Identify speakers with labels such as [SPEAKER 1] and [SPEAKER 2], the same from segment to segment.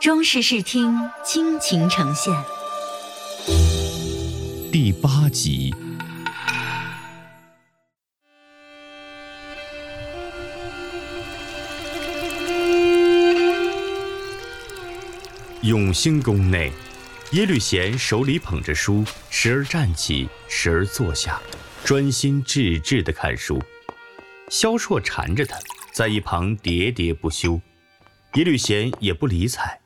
[SPEAKER 1] 中式视听倾情呈现，
[SPEAKER 2] 第八集。永兴宫内，耶律贤手里捧着书，时而站起，时而坐下，专心致志地看书。萧绰缠着他，在一旁喋喋不休。耶律贤也不理睬。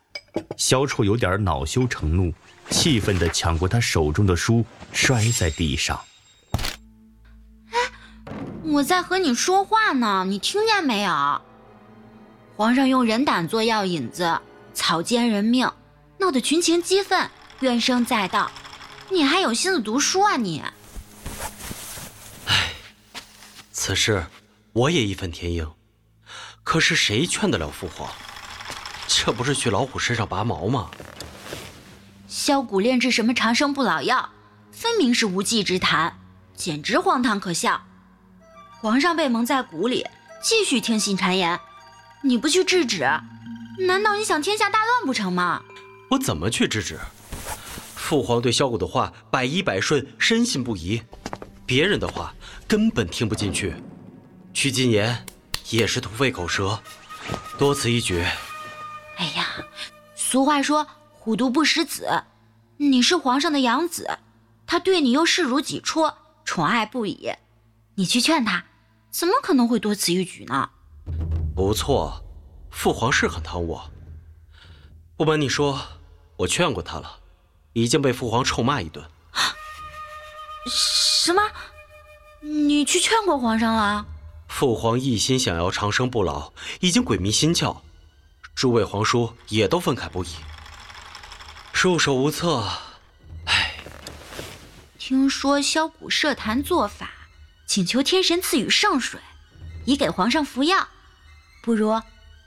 [SPEAKER 2] 萧绰有点恼羞成怒，气愤地抢过他手中的书，摔在地上。
[SPEAKER 3] 哎，我在和你说话呢，你听见没有？皇上用人胆做药引子，草菅人命，闹得群情激愤，怨声载道。你还有心思读书啊你？
[SPEAKER 4] 唉，此事我也义愤填膺，可是谁劝得了父皇？这不是去老虎身上拔毛吗？
[SPEAKER 3] 萧骨炼制什么长生不老药，分明是无稽之谈，简直荒唐可笑。皇上被蒙在鼓里，继续听信谗言，你不去制止，难道你想天下大乱不成吗？
[SPEAKER 4] 我怎么去制止？父皇对萧骨的话百依百顺，深信不疑，别人的话根本听不进去，去进言也是徒费口舌，多此一举。
[SPEAKER 3] 哎呀，俗话说“虎毒不食子”，你是皇上的养子，他对你又视如己出，宠爱不已，你去劝他，怎么可能会多此一举呢？
[SPEAKER 4] 不错，父皇是很疼我。不瞒你说，我劝过他了，已经被父皇臭骂一顿。
[SPEAKER 3] 什么？你去劝过皇上了？
[SPEAKER 4] 父皇一心想要长生不老，已经鬼迷心窍。诸位皇叔也都愤慨不已，束手无策。唉，
[SPEAKER 3] 听说萧谷设坛做法，请求天神赐予圣水，以给皇上服药。不如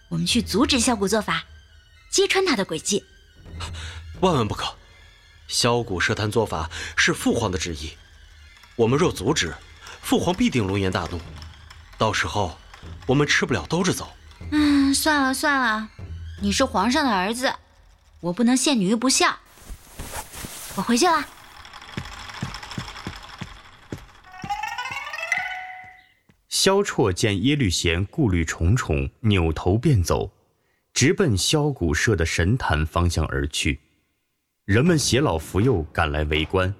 [SPEAKER 3] 我们去阻止萧谷做法，揭穿他的诡计。
[SPEAKER 4] 万万不可！萧谷设坛做法是父皇的旨意，我们若阻止，父皇必定龙颜大怒，到时候我们吃不了兜着走。
[SPEAKER 3] 嗯，算了算了，你是皇上的儿子，我不能陷你于不孝。我回去了。
[SPEAKER 2] 萧绰见耶律贤顾虑重重，扭头便走，直奔萧谷社的神坛方向而去。人们携老扶幼赶来围观，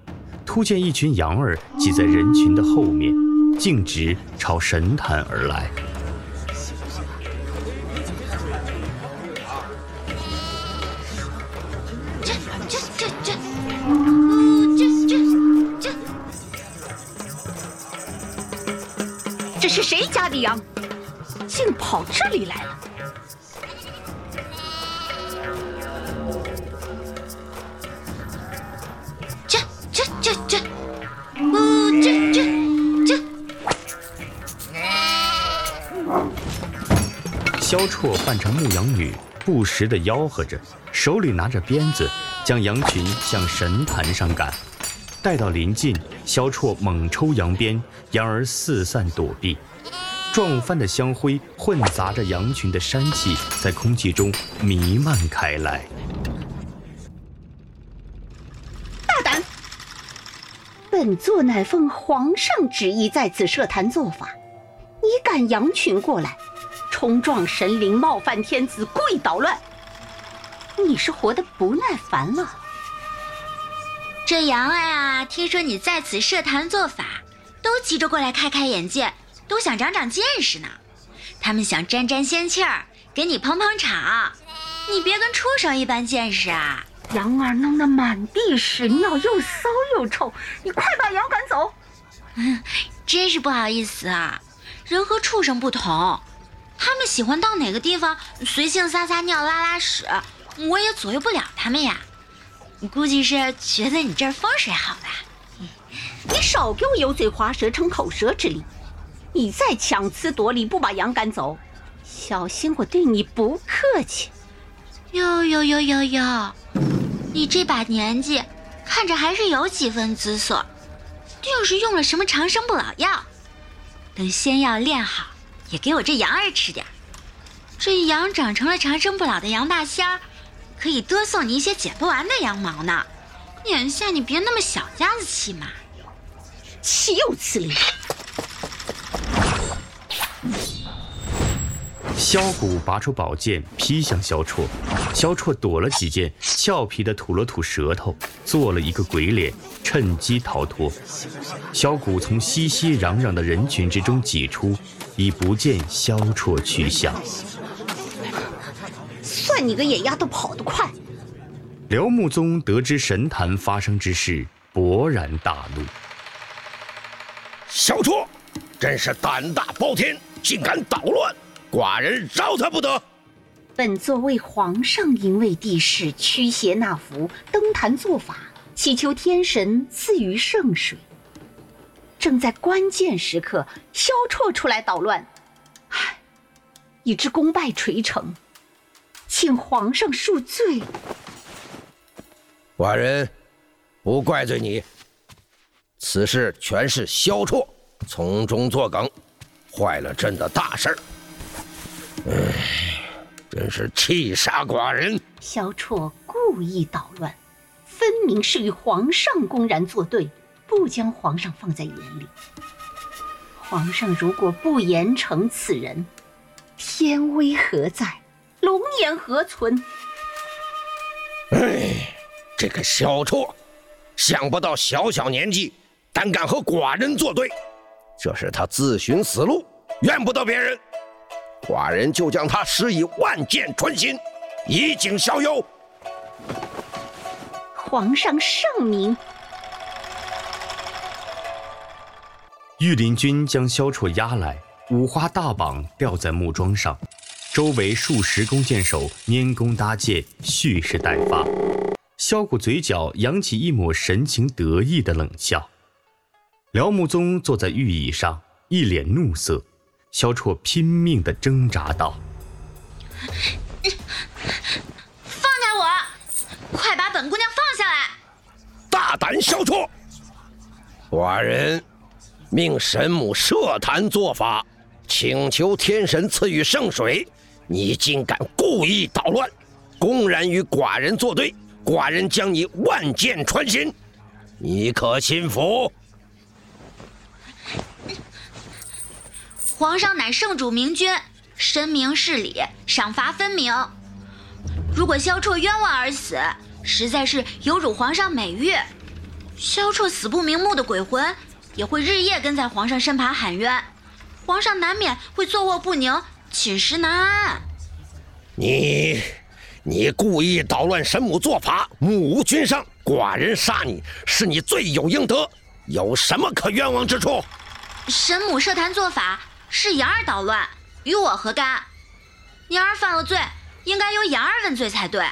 [SPEAKER 2] 突见一群羊儿挤在人群的后面，径直朝神坛而来。
[SPEAKER 5] 羊，竟跑这里来了？
[SPEAKER 3] 这、这、这、这，呜，这、这、这！
[SPEAKER 2] 萧绰扮成牧羊女，不时地吆喝着，手里拿着鞭子，将羊群向神坛上赶。待到临近，萧绰猛抽羊鞭，羊儿四散躲避，撞翻的香灰混杂着羊群的膻气，在空气中弥漫开来。
[SPEAKER 5] 大胆！本座乃奉皇上旨意在此设坛做法，你赶羊群过来，冲撞神灵，冒犯天子，故意捣乱，你是活得不耐烦了？
[SPEAKER 3] 这羊儿啊，听说你在此设坛做法，都急着过来开开眼界，都想长长见识呢。他们想沾沾仙气儿，给你捧捧场。你别跟畜生一般见识啊！
[SPEAKER 5] 羊儿弄得满地屎尿，又骚又臭，你快把羊赶走。
[SPEAKER 3] 嗯，真是不好意思啊。人和畜生不同，他们喜欢到哪个地方随性撒撒尿、拉拉屎，我也左右不了他们呀。估计是觉得你这儿风水好吧？
[SPEAKER 5] 你少给我油嘴滑舌、逞口舌之力！你再强词夺理，不把羊赶走，小心我对你不客气！
[SPEAKER 3] 哟哟哟哟哟！你这把年纪，看着还是有几分姿色，定是用了什么长生不老药。等仙药炼好，也给我这羊儿吃点。这羊长成了长生不老的羊大仙儿。可以多送你一些剪不完的羊毛呢。眼下你别那么小家子气嘛。
[SPEAKER 5] 岂有此理！
[SPEAKER 2] 萧骨拔出宝剑劈向萧绰，萧绰躲了几剑，俏皮的吐了吐舌头，做了一个鬼脸，趁机逃脱。萧骨从熙熙攘攘的人群之中挤出，已不见萧绰去向。
[SPEAKER 5] 算你个野丫头跑得快！
[SPEAKER 2] 辽穆宗得知神坛发生之事，勃然大怒。
[SPEAKER 6] 萧绰，真是胆大包天，竟敢捣乱！寡人饶他不得。
[SPEAKER 5] 本座为皇上因为帝室驱邪纳福，登坛做法，祈求天神赐予圣水。正在关键时刻，萧绰出来捣乱，唉，以致功败垂成，请皇上恕罪。
[SPEAKER 6] 寡人不怪罪你，此事全是萧绰从中作梗，坏了朕的大事儿。唉，真是气杀寡人！
[SPEAKER 5] 萧绰故意捣乱，分明是与皇上公然作对，不将皇上放在眼里。皇上如果不严惩此人，天威何在？龙颜何存？
[SPEAKER 6] 唉，这个萧绰，想不到小小年纪胆敢和寡人作对，这是他自寻死路，怨不得别人。寡人就将他施以万箭穿心，以儆效尤。
[SPEAKER 5] 皇上圣明。
[SPEAKER 2] 御林军将萧绰押来，五花大绑吊在木桩上，周围数十弓箭手拈弓搭箭，蓄势待发。萧谷嘴角扬起一抹神情得意的冷笑。辽穆宗坐在御椅上，一脸怒色。萧绰拼命的挣扎道：“
[SPEAKER 3] 放开我！快把本姑娘放下来！”
[SPEAKER 6] 大胆萧绰，寡人命神母设坛做法，请求天神赐予圣水，你竟敢故意捣乱，公然与寡人作对，寡人将你万箭穿心，你可心服？
[SPEAKER 3] 皇上乃圣主明君，深明事理，赏罚分明。如果萧绰冤枉而死，实在是有辱皇上美誉。萧绰死不瞑目的鬼魂，也会日夜跟在皇上身旁喊冤，皇上难免会坐卧不宁，寝食难安。
[SPEAKER 6] 你，你故意捣乱神母做法，目无君上，寡人杀你是你罪有应得，有什么可冤枉之处？
[SPEAKER 3] 神母设坛做法。是杨儿捣乱，与我何干？杨儿犯了罪，应该由杨儿问罪才对。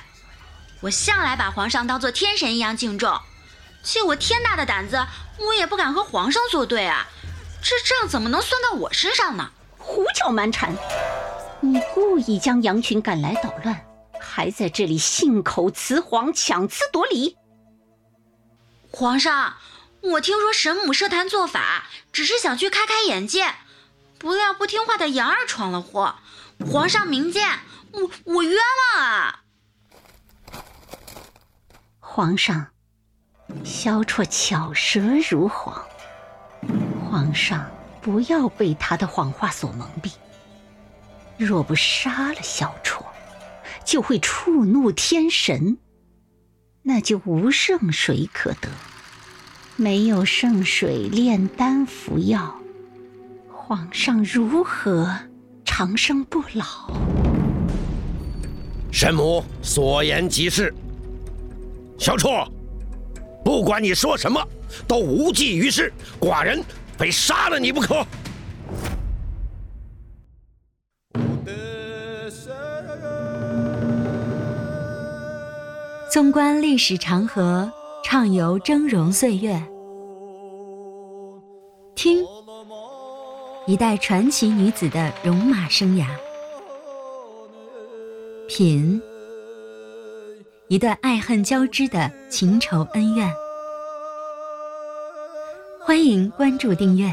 [SPEAKER 3] 我向来把皇上当做天神一样敬重，借我天大的胆子，我也不敢和皇上作对啊！这账怎么能算到我身上呢？
[SPEAKER 5] 胡搅蛮缠！你故意将羊群赶来捣乱，还在这里信口雌黄、强词夺理。
[SPEAKER 3] 皇上，我听说神母设坛做法，只是想去开开眼界。不料不听话的杨儿闯了祸，皇上明鉴，我我冤枉啊！
[SPEAKER 5] 皇上，萧绰巧舌如簧，皇上不要被他的谎话所蒙蔽。若不杀了萧绰，就会触怒天神，那就无圣水可得，没有圣水炼丹服药。皇上如何长生不老？
[SPEAKER 6] 神母所言极是。小绰，不管你说什么，都无济于事。寡人非杀了你不可。
[SPEAKER 1] 纵观历史长河，畅游峥嵘岁月，听。一代传奇女子的戎马生涯，品一段爱恨交织的情仇恩怨。欢迎关注订阅。